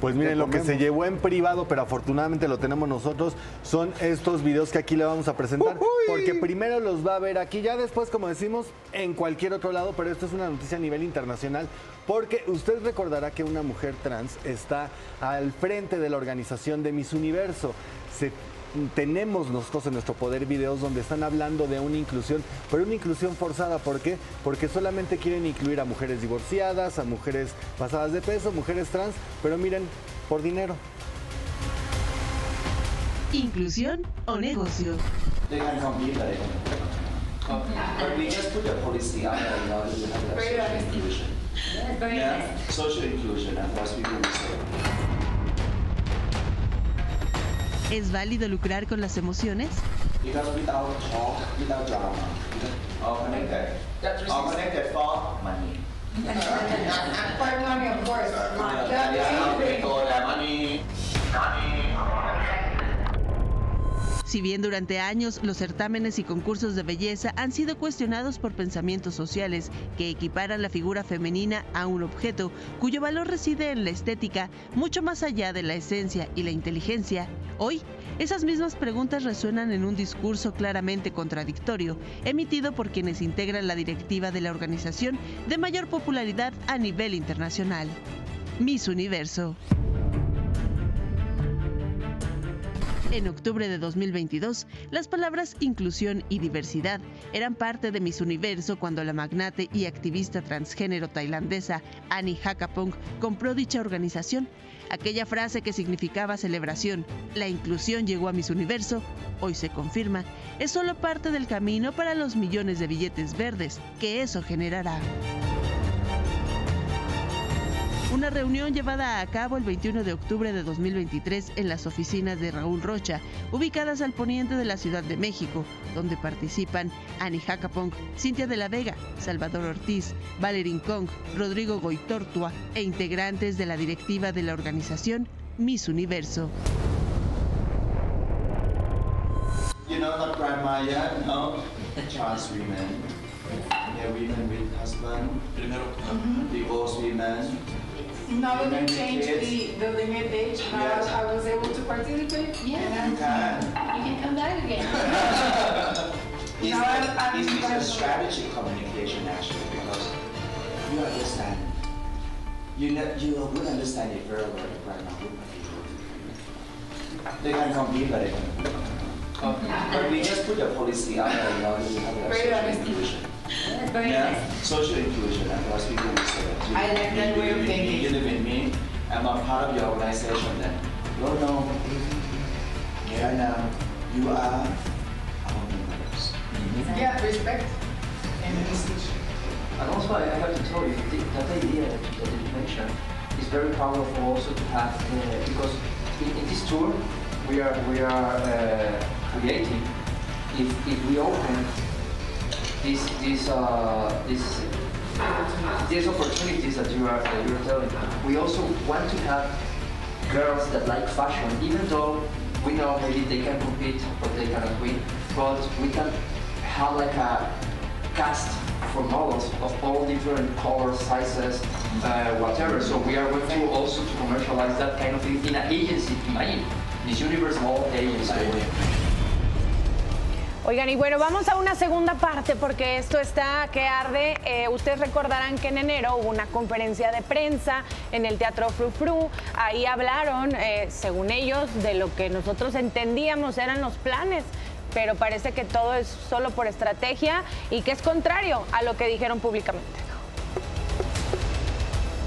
Pues miren, lo que se llevó en privado, pero afortunadamente lo tenemos nosotros, son estos videos que aquí le vamos a presentar. Porque primero los va a ver aquí, ya después, como decimos, en cualquier otro lado, pero esto es una noticia a nivel internacional. Porque usted recordará que una mujer trans está al frente de la organización de Miss Universo. Se tenemos nosotros en nuestro poder videos donde están hablando de una inclusión, pero una inclusión forzada. ¿Por qué? Porque solamente quieren incluir a mujeres divorciadas, a mujeres pasadas de peso, mujeres trans, pero miren, por dinero. Inclusión o negocio. They can compete, but they can. But we just put the policy out there in order to have that social inclusion. Yeah, social inclusion, and that's what we say. ¿Es válido lucrar con las emociones? Si bien durante años los certámenes y concursos de belleza han sido cuestionados por pensamientos sociales que equiparan la figura femenina a un objeto cuyo valor reside en la estética mucho más allá de la esencia y la inteligencia, hoy esas mismas preguntas resuenan en un discurso claramente contradictorio emitido por quienes integran la directiva de la organización de mayor popularidad a nivel internacional, Miss Universo. En octubre de 2022, las palabras inclusión y diversidad eran parte de Miss Universo cuando la magnate y activista transgénero tailandesa Annie Hakapong compró dicha organización. Aquella frase que significaba celebración, la inclusión llegó a Miss Universo, hoy se confirma, es solo parte del camino para los millones de billetes verdes que eso generará. Una reunión llevada a cabo el 21 de octubre de 2023 en las oficinas de Raúl Rocha, ubicadas al poniente de la Ciudad de México, donde participan Annie Jacapong, Cintia de la Vega, Salvador Ortiz, Valerín Kong, Rodrigo Goitortua e integrantes de la directiva de la organización Miss Universo. You know, no? Trans women. Yeah, women with husband. Divorced women. Now that they changed the, the limit age, now Yes. I was able to participate. You And can. You can come back again. It's, Now I'm- I'm it's, it's a involved. strategic communication actually because you understand. You know, you would understand it very well if right now would not be able. They can compete, but they can. But we just put the policy out there in order to have that Very social honest. inclusion. That's very Yeah, nice. social inclusion, and plus people will say you, I like that you, way of you, thinking. you live with me, I'm a part of your organization then. No, no, yeah, now, you are our members. yeah, respect and message. And also, I have to tell you, the, that idea that, that you mentioned is very powerful also to have, uh, because in, in this tour, we are, we are uh, creating, if, if we open these, these, uh, these, these opportunities that you are, that you're telling, we also want to have girls that like fashion, even though we know maybe they can compete but they cannot win, but we can have like a cast for models of all different colors, sizes, uh, whatever. So we are going to also to commercialize that kind of thing in an agency, imagine, Miss Universe Mall Agency. Oigan, y bueno, vamos a una segunda parte porque esto está que arde. Eh, ustedes recordarán que en enero hubo una conferencia de prensa en el Teatro Fru Fru. Ahí hablaron, eh, según ellos, de lo que nosotros entendíamos eran los planes. Pero parece que todo es solo por estrategia y que es contrario a lo que dijeron públicamente.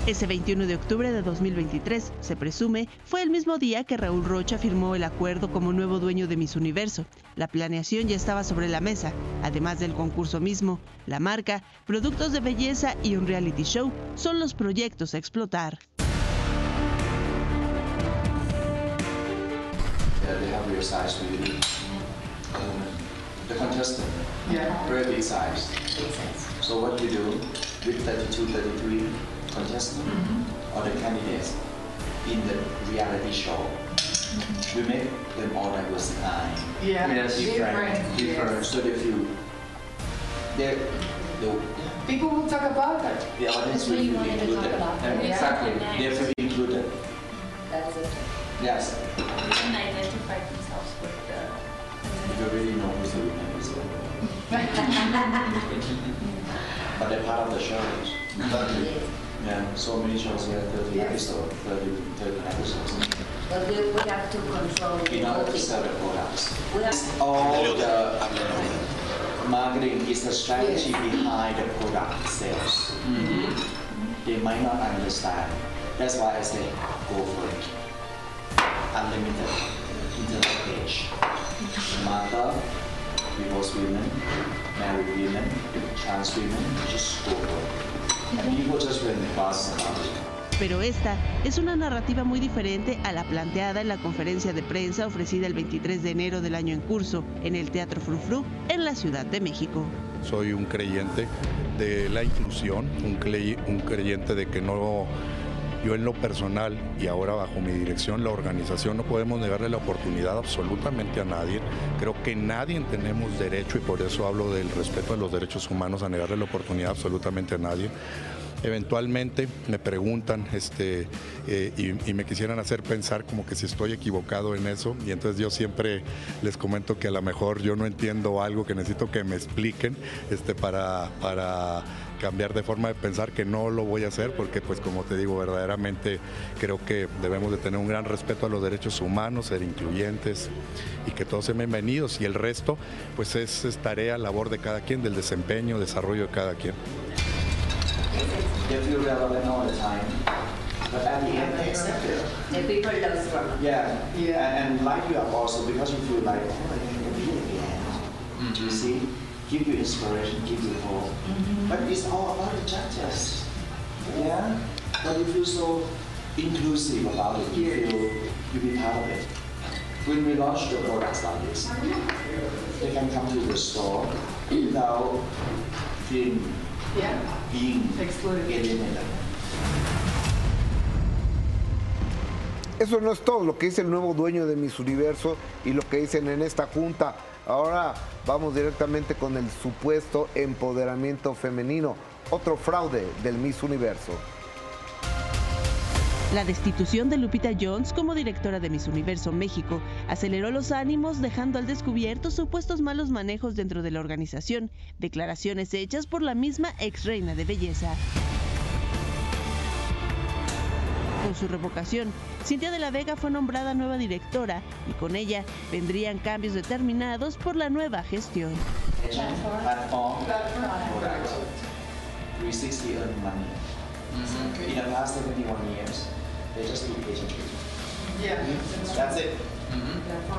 Ese 21 de octubre de 2023, se presume, fue el mismo día que Raúl Rocha firmó el acuerdo como nuevo dueño de Miss Universo. La planeación ya estaba sobre la mesa, además del concurso mismo, la marca, productos de belleza y un reality show son los proyectos a explotar. Yeah, they have real size really. The contestant, Yeah. very big size. So what you do with 32, 33 contestant or the candidates in the reality show, mm-hmm. we make them all diversified. Yeah, Yes. different, different. yes. So they feel they, the, People will talk about that. the audience That's what will you feel wanted to talk included. about. And Yeah. Exactly, Nice. they feel included. Yes. They can identify themselves with the. You already know who's the winner, who's the But they're part of the shows. Yeah, so many shows, we have 30 episodes, 30, 30 episodes. But we, we have to control In the order to sell the products. We have, All the uh, marketing is the strategy behind the product sales. Mm-hmm. They might not understand. That's why I say go for it. Unlimited internet page. Mother, divorced women, married women, trans women, just go for it. Pero esta es una narrativa muy diferente a la planteada en la conferencia de prensa ofrecida el 23 de enero del año en curso en el Teatro Frufru en la Ciudad de México. Soy un creyente de la inclusión, un creyente de que no, yo en lo personal y ahora bajo mi dirección, la organización, no podemos negarle la oportunidad absolutamente a nadie. Creo que nadie tenemos derecho, y por eso hablo del respeto de los derechos humanos, a negarle la oportunidad absolutamente a nadie. Eventualmente me preguntan este, eh, y, me quisieran hacer pensar como que si estoy equivocado en eso y entonces yo siempre les comento que a lo mejor yo no entiendo algo que necesito que me expliquen este, para, para cambiar de forma de pensar que no lo voy a hacer porque pues como te digo verdaderamente creo que debemos de tener un gran respeto a los derechos humanos, ser incluyentes y que todos sean bienvenidos y el resto pues es, es tarea, labor de cada quien, del desempeño, desarrollo de cada quien. They feel relevant all the time. But at the end, they accept it. the people love drama. Yeah, yeah, and, and like you are also because you feel like, oh, I can be at the end. Mm-hmm. You see, give you inspiration, give you hope. Mm-hmm. But it's all about the judges. Yeah, but you feel so inclusive about it. You feel you be part of it. When we launch the products like this, they can come to the store without feeling Yeah. Alienated. Eso no es todo lo que dice el nuevo dueño de Miss Universo y lo que dicen en esta junta. Ahora vamos directamente con el supuesto empoderamiento femenino, otro fraude del Miss Universo. La destitución de Lupita Jones como directora de Miss Universo México aceleró los ánimos dejando al descubierto supuestos malos manejos dentro de la organización, declaraciones hechas por la misma ex reina de belleza. Con su revocación, Cintia de la Vega fue nombrada nueva directora y con ella vendrían cambios determinados por la nueva gestión. Platform. Product. 360 earn money. In the past 71 years, they just do patient treatment. Yeah. That's it.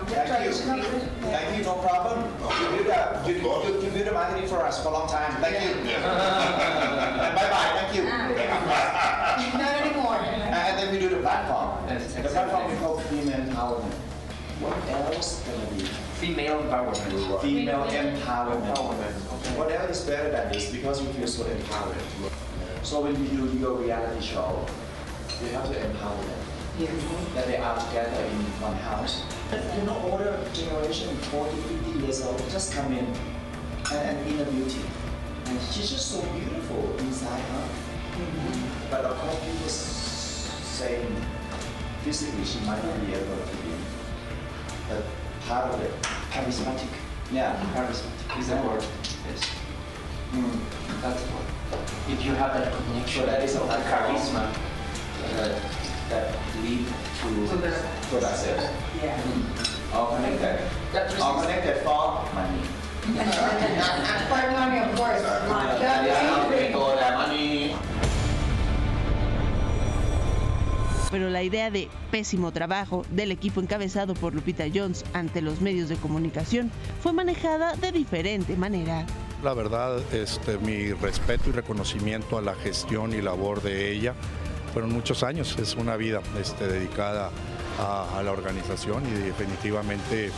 Thank you. Thank you, no problem. You did, uh, you, you, you did the marketing for us for a long time. Thank you. and bye bye. Thank you. Not anymore. And then we do the platform. Yes, the platform we call female empowerment. What else gonna be? Female empowerment. Female empowerment. What else is better than this? Because you feel so empowered. So when you do your reality show, you have to empower them. Yeah. That they are together in one house. But you know, older generation, 40, 50 years old, just come in and, and inner beauty. And she's just so beautiful inside, huh? But of course, people s- saying physically she might not be able to be. But part of it, Charismatic. yeah. Charismatic is the word. Yes. Mm. That's the word. If you have that connection, So that is a that charisma. That, that lead to To the- product sales. Yeah. All connected. That All connected for money. For money, of course. Yeah, people that money. Pero la idea de pésimo trabajo del equipo encabezado por Lupita Jones ante los medios de comunicación fue manejada de diferente manera. La verdad, este, mi respeto y reconocimiento a la gestión y labor de ella. Fueron muchos años, es una vida este, dedicada a, la organización y definitivamente,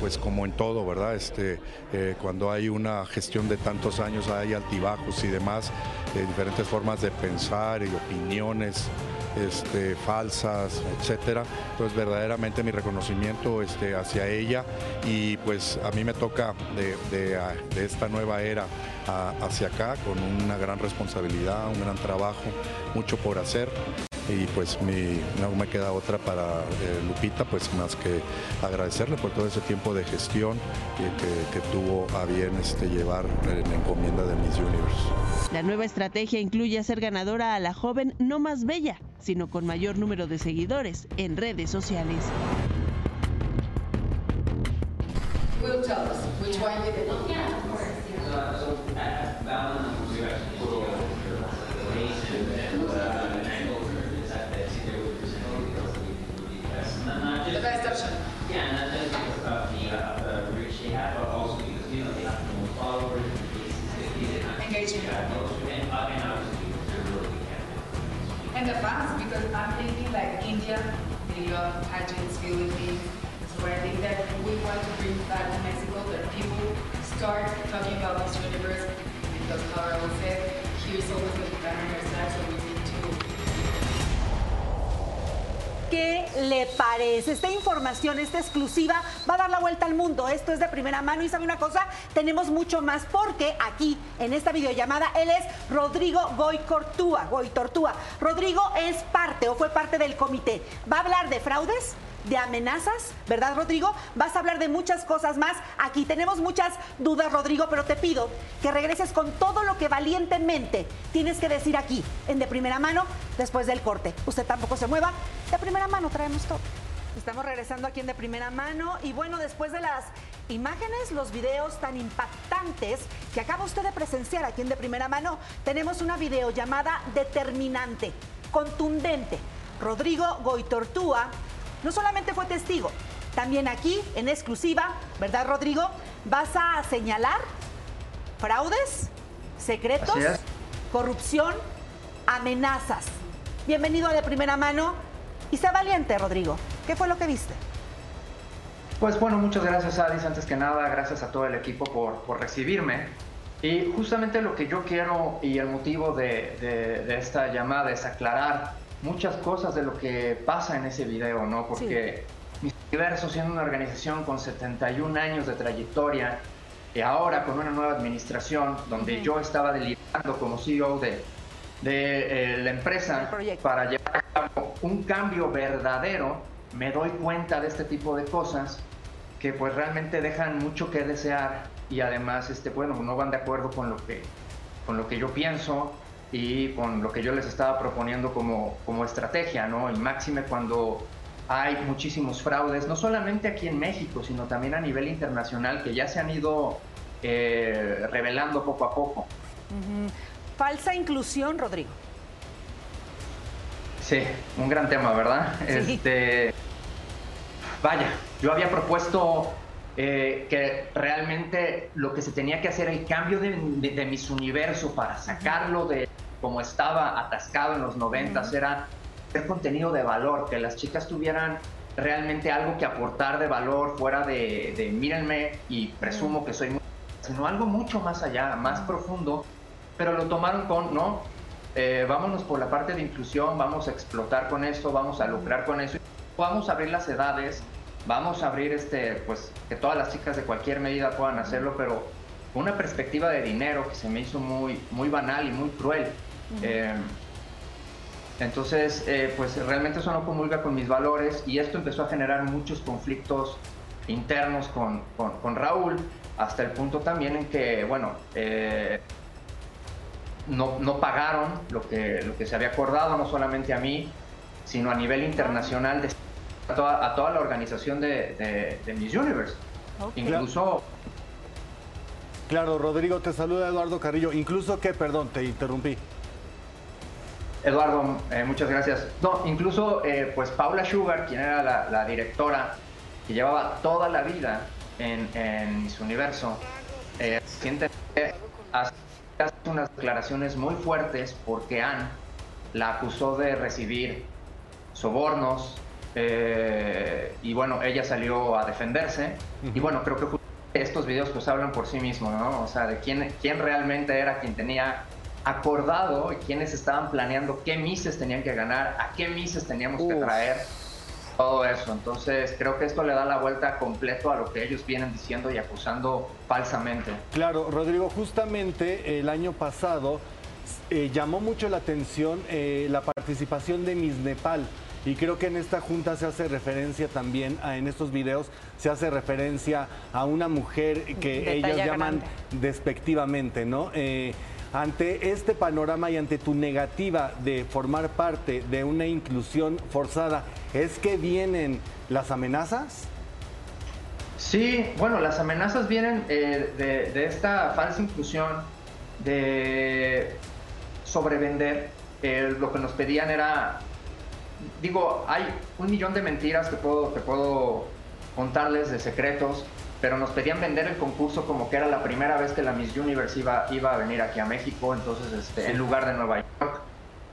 pues como en todo, ¿verdad? Este, eh, cuando hay una gestión de tantos años hay altibajos y demás, eh, diferentes formas de pensar y opiniones este, falsas, etcétera. Entonces verdaderamente mi reconocimiento este, hacia ella y pues a mí me toca de, ah, esta nueva era a- hacia acá con una gran responsabilidad, un gran trabajo, mucho por hacer. y pues no me queda otra para eh, Lupita, pues más que agradecerle por todo ese tiempo de gestión que, tuvo a bien este, llevar en encomienda de Miss Universe. La nueva estrategia incluye hacer ganadora a la joven no más bella, sino con mayor número de seguidores en redes sociales. And fans, because I'm thinking like India, they love pageants, Philippines. So I think that we want to bring that to Mexico, that people start talking about Miss Universe, ¿Qué le parece? Esta información, esta exclusiva, va a dar la vuelta al mundo. Esto es de primera mano y sabe una cosa, tenemos mucho más porque aquí, en esta videollamada, él es Rodrigo Goy Cortúa, Goy Tortúa. Rodrigo es parte o fue parte del comité. Va a hablar de fraudes, de amenazas, ¿verdad, Rodrigo? Vas a hablar de muchas cosas más. Aquí tenemos muchas dudas, Rodrigo, pero te pido que regreses con todo lo que valientemente tienes que decir aquí, en de primera mano, después del corte. Usted tampoco se mueva. De primera mano traemos todo. Estamos regresando aquí en De Primera Mano y bueno, después de las imágenes, los videos tan impactantes que acaba usted de presenciar aquí en De Primera Mano, tenemos una videollamada determinante, contundente. Rodrigo Goitortúa no solamente fue testigo, también aquí en exclusiva, ¿verdad Rodrigo? Vas a señalar fraudes, secretos, corrupción, amenazas. Bienvenido a De Primera Mano y sé valiente, Rodrigo. ¿Qué fue lo que viste? Pues bueno, muchas gracias Adis, antes que nada, gracias a todo el equipo por, por recibirme. Y justamente lo que yo quiero y el motivo de, de- de esta llamada es aclarar muchas cosas de lo que pasa en ese video, ¿no? Porque Miss Universo, siendo una organización con 71 años de trayectoria, y ahora con una nueva administración, donde yo estaba liderando como CEO de, de eh, la empresa para llevar a cabo un cambio verdadero, me doy cuenta de este tipo de cosas que pues realmente dejan mucho que desear y además este bueno no van de acuerdo con lo que con lo que yo pienso y con lo que yo les estaba proponiendo como, como estrategia, ¿no? Y máxime cuando hay muchísimos fraudes, no solamente aquí en México, sino también a nivel internacional, que ya se han ido eh, revelando poco a poco. Falsa inclusión, Rodrigo. Sí, un gran tema, ¿verdad? Sí. Este, vaya, yo había propuesto eh, que realmente lo que se tenía que hacer, el cambio de, de, de Miss Universo para sacarlo de como estaba atascado en los noventas, era hacer contenido de valor, que las chicas tuvieran realmente algo que aportar de valor fuera de, de mírenme y presumo que soy muy sino algo mucho más allá, más profundo, pero lo tomaron con, no, eh, vámonos por la parte de inclusión, vamos a explotar con esto, vamos a lucrar con eso, vamos a abrir las edades, vamos a abrir este, pues que todas las chicas de cualquier medida puedan hacerlo, pero con una perspectiva de dinero que se me hizo muy, muy banal y muy cruel. Eh, entonces, eh, pues realmente eso no comulga con mis valores y esto empezó a generar muchos conflictos internos con, con- con Raúl, hasta el punto también en que, bueno, eh, no, no pagaron lo que, lo que se había acordado, no solamente a mí, sino a nivel internacional, de, a, toda, a toda la organización de, de- de Miss Universe. Incluso Claro, Rodrigo, te saluda Eduardo Carrillo. Incluso que, perdón, te interrumpí. Eduardo, eh, muchas gracias. No, incluso eh, pues Paula Sugar, quien era la, la directora que llevaba toda la vida en, en Miss Universo, eh, recientemente hace unas declaraciones muy fuertes porque Anne la acusó de recibir sobornos eh, y bueno, ella salió a defenderse y bueno, creo que estos videos pues hablan por sí mismos, ¿no? O sea, de quién, quién realmente era quien tenía acordado y quiénes estaban planeando qué mises tenían que ganar, a qué mises teníamos que traer, todo eso. Entonces creo que esto le da la vuelta completo a lo que ellos vienen diciendo y acusando falsamente. Claro, Rodrigo, justamente el año pasado eh, llamó mucho la atención eh, la participación de Miss Nepal. Y creo que en esta junta se hace referencia también, a- en estos videos, se hace referencia a una mujer que talla llaman grande. despectivamente, ¿no? Eh, ante este panorama y ante tu negativa de formar parte de una inclusión forzada, ¿es que vienen las amenazas? Sí, bueno, las amenazas vienen eh, de, esta falsa inclusión de sobrevender. Eh, lo que nos pedían era, digo, hay un millón de mentiras que puedo, que puedo contarles de secretos, pero nos pedían vender el concurso como que era la primera vez que la Miss Universe iba, iba a venir aquí a México, entonces este, en lugar de Nueva York.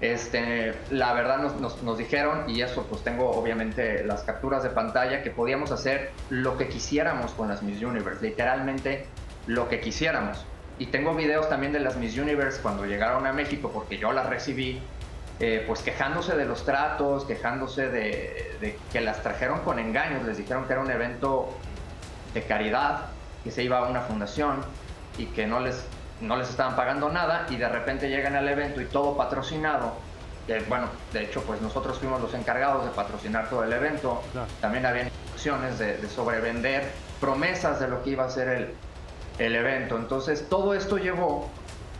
Este, la verdad nos, nos- nos dijeron, y eso pues tengo obviamente las capturas de pantalla, que podíamos hacer lo que quisiéramos con las Miss Universe, literalmente lo que quisiéramos. Y tengo videos también de las Miss Universe cuando llegaron a México, porque yo las recibí, eh, pues quejándose de los tratos, quejándose de, de que las trajeron con engaños, les dijeron que era un evento de caridad, que se iba a una fundación y que no les, no les estaban pagando nada y de repente llegan al evento y todo patrocinado. que, bueno, de hecho, pues nosotros fuimos los encargados de patrocinar todo el evento. También había instrucciones de, de sobrevender promesas de lo que iba a ser el, el evento. Entonces, todo esto llevó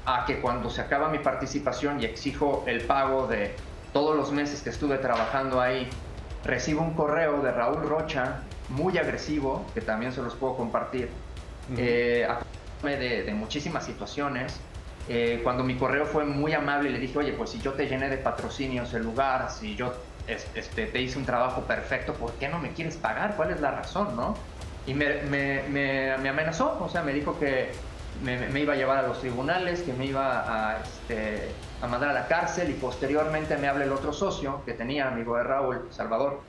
a que cuando se acaba mi participación y exijo el pago de todos los meses que estuve trabajando ahí, recibo un correo de Raúl Rocha, muy agresivo, que también se los puedo compartir, eh, acusándome de, de muchísimas situaciones. Eh, cuando mi correo fue muy amable, le dije, oye, pues si yo te llené de patrocinios el lugar, si yo es- este, te hice un trabajo perfecto, ¿por qué no me quieres pagar? ¿Cuál es la razón, no? Y me, me- me- me amenazó, o sea, me dijo que me, me iba a llevar a los tribunales, que me iba a, este, a mandar a la cárcel y posteriormente me habla el otro socio que tenía, amigo de Raúl, Salvador,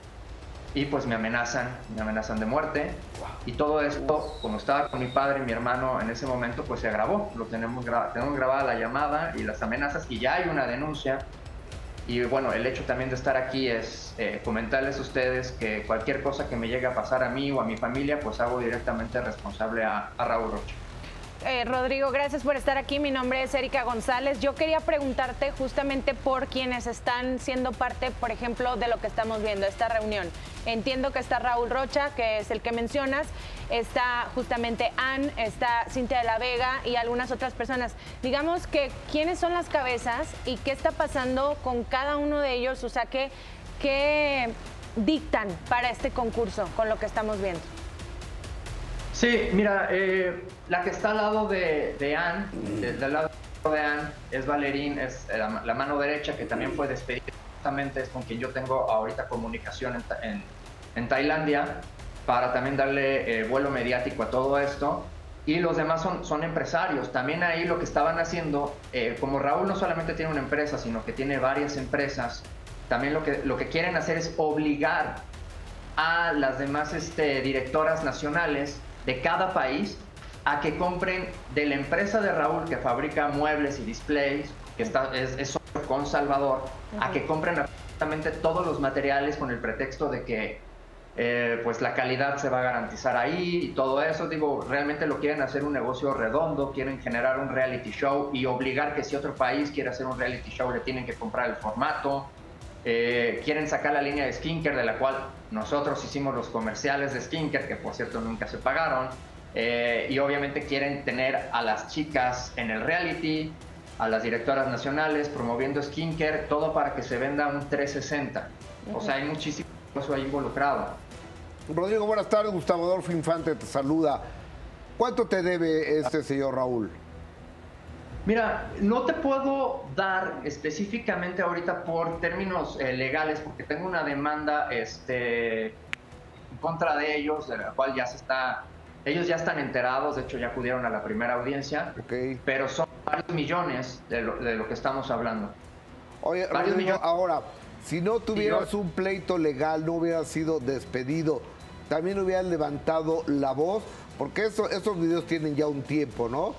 y pues me amenazan, me amenazan de muerte. Y todo esto, como estaba con mi padre y mi hermano en ese momento, pues se grabó. Lo tenemos, gra- tenemos grabada la llamada y las amenazas y ya hay una denuncia. Y bueno, el hecho también de estar aquí es eh, comentarles a ustedes que cualquier cosa que me llegue a pasar a mí o a mi familia, pues hago directamente responsable a, a Raúl Rocha. Eh, Rodrigo, gracias por estar aquí. Mi nombre es Erika González. Yo quería preguntarte justamente por quienes están siendo parte, por ejemplo, de lo que estamos viendo, esta reunión. Entiendo que está Raúl Rocha, que es el que mencionas, está justamente Ann, está Cintia de la Vega y algunas otras personas. Digamos que quiénes son las cabezas y qué está pasando con cada uno de ellos, o sea, qué, qué dictan para este concurso con lo que estamos viendo. Sí, mira, eh, la que está al lado de, de Ann, de- del lado de Ann, es Valerín, es la, la mano derecha que también fue despedida. Justamente es con quien yo tengo ahorita comunicación en, en- en Tailandia para también darle eh, vuelo mediático a todo esto. Y los demás son, son empresarios. También ahí lo que estaban haciendo, eh, como Raúl no solamente tiene una empresa, sino que tiene varias empresas, también lo que, lo que quieren hacer es obligar a las demás este, directoras nacionales de cada país a que compren de la empresa de Raúl que fabrica muebles y displays, que está, es, es con Salvador, a que compren absolutamente todos los materiales con el pretexto de que eh, pues la calidad se va a garantizar ahí y todo eso. Digo, realmente lo quieren hacer un negocio redondo, quieren generar un reality show y obligar que si otro país quiere hacer un reality show le tienen que comprar el formato. Eh, quieren sacar la línea de skincare de la cual nosotros hicimos los comerciales de skincare, que por cierto nunca se pagaron. Eh, y obviamente quieren tener a las chicas en el reality, a las directoras nacionales promoviendo skincare, todo para que se venda un 360. O sea, hay muchísimo eso ahí involucrado. Rodrigo, buenas tardes. Gustavo Adolfo Infante te saluda. ¿Cuánto te debe este señor Raúl? Mira, no te puedo dar específicamente ahorita por términos eh, legales, porque tengo una demanda este, en contra de ellos, de la cual ya se está, ellos ya están enterados, de hecho ya acudieron a la primera audiencia, pero son varios millones de lo, de lo que estamos hablando. Oye, Varios millones. ahora, si no tuvieras un pleito legal, no hubieras sido despedido, también hubieras levantado la voz, porque eso- estos videos tienen ya un tiempo, ¿no?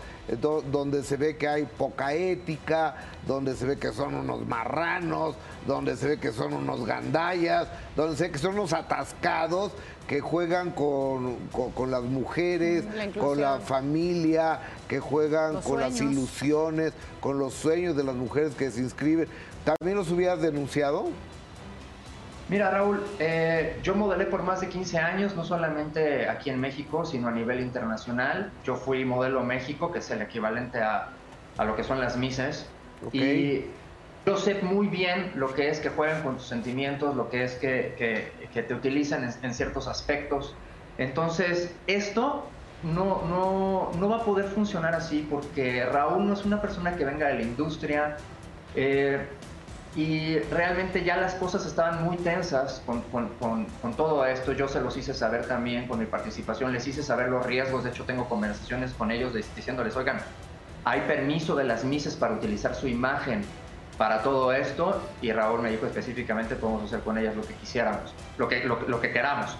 Donde se ve que hay poca ética, donde se ve que son unos marranos, donde se ve que son unos gandallas, donde se ve que son unos atascados que juegan con, con- con las mujeres, La con la familia, que juegan Los con las ilusiones, con los sueños de las mujeres que se inscriben. ¿También los hubieras denunciado? Mira, Raúl, eh, yo modelé por más de 15 años, no solamente aquí en México, sino a nivel internacional. Yo fui modelo México, que es el equivalente a, a lo que son las Misses. Ok. Y yo sé muy bien lo que es que jueguen con tus sentimientos, lo que es que, que- que te utilizan en, en ciertos aspectos. Entonces, esto no, no, no va a poder funcionar así porque Raúl no es una persona que venga de la industria. eh, y realmente ya las cosas estaban muy tensas con, con- con- con todo esto. Yo se los hice saber también con mi participación, les hice saber los riesgos. De hecho, tengo conversaciones con ellos diciéndoles, oigan, hay permiso de las mises para utilizar su imagen para todo esto. Y Raúl me dijo específicamente, podemos hacer con ellas lo que quisiéramos, lo que, lo, lo que queramos.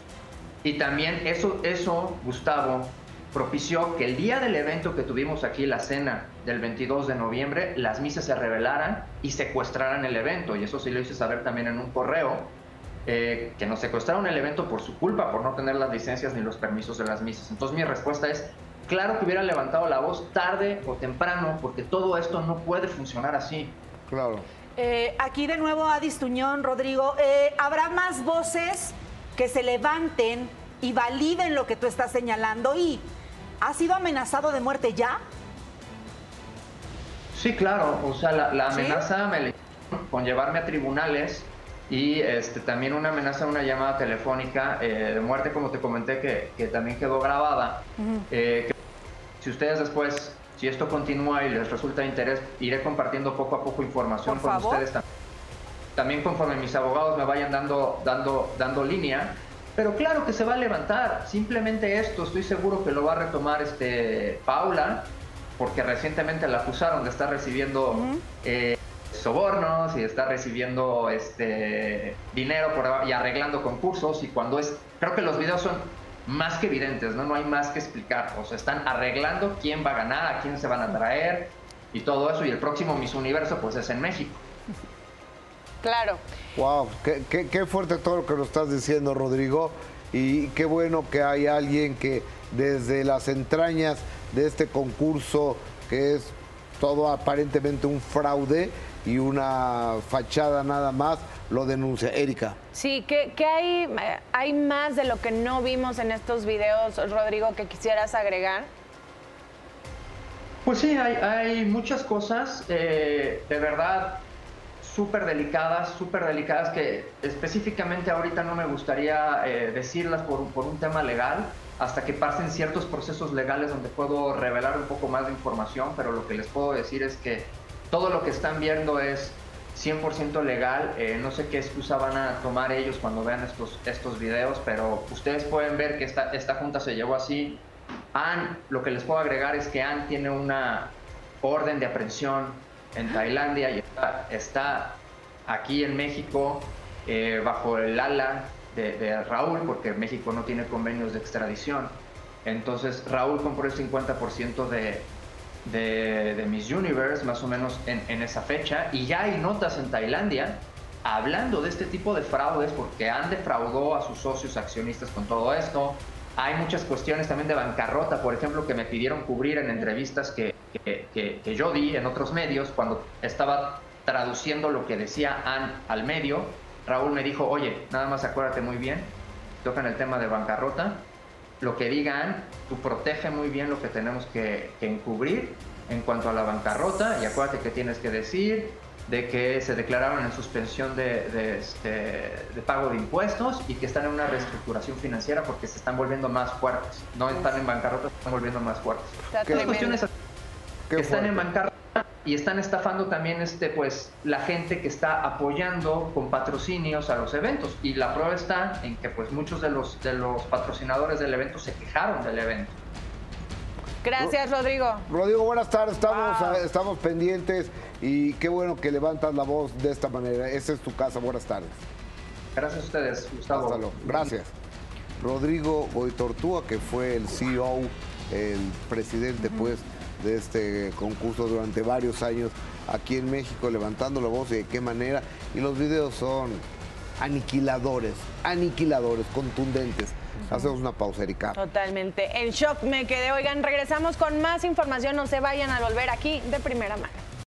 Y también eso, eso, Gustavo, propició que el día del evento que tuvimos aquí, la cena del 22 de noviembre, las misas se rebelaran y secuestraran el evento. Y eso sí lo hice saber también en un correo, eh, que nos secuestraron el evento por su culpa, por no tener las licencias ni los permisos de las misas. Entonces mi respuesta es, claro que hubieran levantado la voz tarde o temprano, porque todo esto no puede funcionar así. Claro. Eh, aquí de nuevo Adis Tuñón, Rodrigo. Eh, ¿Habrá más voces que se levanten y validen lo que tú estás señalando? ¿Y has sido amenazado de muerte ya? Sí, claro. O sea, la, la ¿Sí? amenaza me la hicieron con llevarme a tribunales y este, también una amenaza, una llamada telefónica eh, de muerte, como te comenté, que, que también quedó grabada. Eh, que si ustedes después, si esto continúa y les resulta de interés, iré compartiendo poco a poco información Por con favor. ustedes también. También conforme mis abogados me vayan dando, dando, dando línea. Pero claro que se va a levantar. Simplemente esto, estoy seguro que lo va a retomar este Paula, porque recientemente la acusaron de estar recibiendo eh, sobornos y de estar recibiendo este dinero por, y arreglando concursos. Y cuando es, creo que los videos son más que evidentes, ¿no? No hay más que explicar. O sea, están arreglando quién va a ganar, a quién se van a traer y todo eso. Y el próximo Miss Universo, pues es en México. Claro. Wow, qué, qué- qué fuerte todo lo que nos estás diciendo, Rodrigo. Y qué bueno que hay alguien que desde las entrañas de este concurso, que es todo aparentemente un fraude y una fachada nada más, lo denuncia. Erika. Sí, ¿qué, qué hay, hay más de lo que no vimos en estos videos, Rodrigo, que quisieras agregar? Pues sí, hay, hay muchas cosas, eh, de verdad, súper delicadas, súper delicadas que específicamente ahorita no me gustaría eh, decirlas por, por un tema legal, hasta que pasen ciertos procesos legales donde puedo revelar un poco más de información, pero lo que les puedo decir es que todo lo que están viendo es 100% legal, eh, no sé qué excusa van a tomar ellos cuando vean estos, estos videos, pero ustedes pueden ver que esta, esta junta se llevó así. Ann, lo que les puedo agregar es que Ann tiene una orden de aprehensión en Tailandia y está, aquí en México eh, bajo el ala de, Raúl, porque México no tiene convenios de extradición. Entonces Raúl compró el 50% de, de, de Miss Universe, más o menos en, en esa fecha, y ya hay notas en Tailandia hablando de este tipo de fraudes, porque han defraudó a sus socios accionistas con todo esto. Hay muchas cuestiones también de bancarrota, por ejemplo, que me pidieron cubrir en entrevistas que, que, que- que yo di en otros medios cuando estaba traduciendo lo que decía Ann al medio. Raúl me dijo, oye, nada más acuérdate muy bien, tocan el tema de bancarrota, lo que digan, tú protege muy bien lo que tenemos que, que encubrir en cuanto a la bancarrota y acuérdate que tienes que decir de que se declararon en suspensión de, de, este, de pago de impuestos y que están en una reestructuración financiera porque se están volviendo más fuertes. No están en bancarrota, se están volviendo más fuertes. Las tremendo. Qué están en bancarrota y están estafando también este pues la gente que está apoyando con patrocinios a los eventos y la prueba está en que pues muchos de los de los patrocinadores del evento se quejaron del evento. Gracias, Rodrigo. Rodrigo, buenas tardes. Estamos, Wow. eh, estamos pendientes y qué bueno que levantas la voz de esta manera. Esa es tu casa. Buenas tardes. Gracias a ustedes, Gustavo. Hasta luego. Gracias. Rodrigo Goitortúa, que fue el CEO, el presidente pues de este concurso durante varios años aquí en México, levantando la voz y de qué manera. Y los videos son aniquiladores, aniquiladores, contundentes. Hacemos una pausa, Erika. Totalmente. En shock me quedé. Oigan, regresamos con más información. No se vayan a volver aquí de primera mano.